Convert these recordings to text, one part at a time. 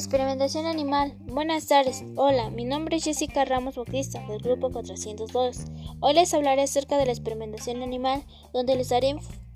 Experimentación animal. Buenas tardes. Hola, mi nombre es Jessica Ramos Bautista del grupo 402. Hoy les hablaré acerca de la experimentación animal, donde les daré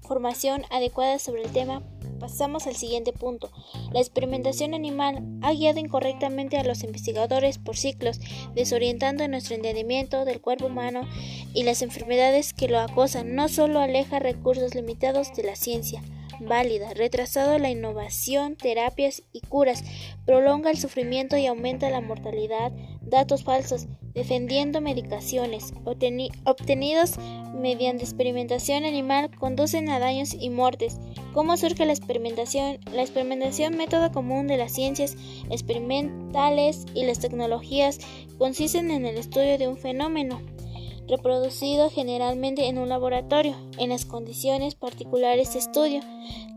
información adecuada sobre el tema. Pasamos al siguiente punto. La experimentación animal ha guiado incorrectamente a los investigadores por ciclos, desorientando nuestro entendimiento del cuerpo humano y las enfermedades que lo acosan. No solo aleja recursos limitados de la ciencia, válida, retrasado la innovación, terapias y curas, prolonga el sufrimiento y aumenta la mortalidad, datos falsos, defendiendo medicaciones obtenidos mediante experimentación animal conducen a daños y muertes. ¿Cómo surge la experimentación? La experimentación, método común de las ciencias experimentales y las tecnologías, consisten en el estudio de un fenómeno reproducido generalmente en un laboratorio, en las condiciones particulares de estudio,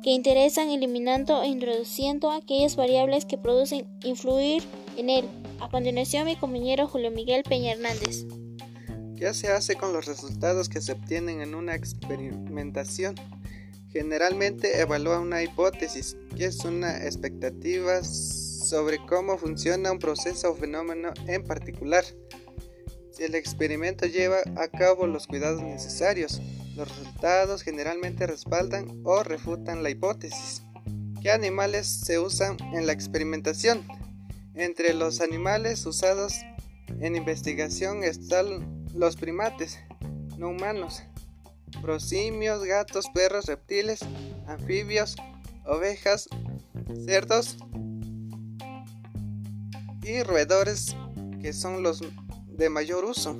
que interesan eliminando e introduciendo aquellas variables que producen influir en él. A continuación, mi compañero Julio Miguel Peña Hernández. ¿Qué se hace con los resultados que se obtienen en una experimentación? Generalmente evalúa una hipótesis, que es una expectativa sobre cómo funciona un proceso o fenómeno en particular. El experimento lleva a cabo los cuidados necesarios, los resultados generalmente respaldan o refutan la hipótesis. ¿Qué animales se usan en la experimentación? Entre los animales usados en investigación están los primates, no humanos, prosimios, gatos, perros, reptiles, anfibios, ovejas, cerdos y roedores que son los de mayor uso.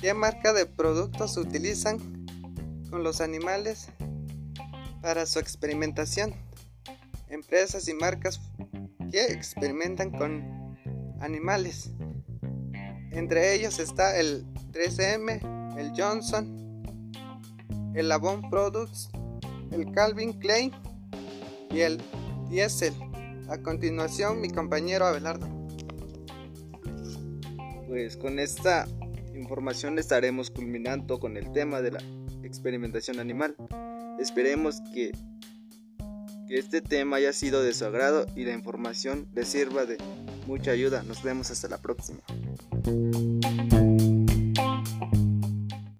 ¿Qué marca de productos utilizan con los animales para su experimentación? Empresas y marcas que experimentan con animales. Entre ellos está el 3M, el Johnson, el Avon Products, el Calvin Klein y el Diesel. A continuación, mi compañero Abelardo pues con esta información estaremos culminando con el tema de la experimentación animal. Esperemos que, que este tema haya sido de su agrado y la información les sirva de mucha ayuda. Nos vemos hasta la próxima.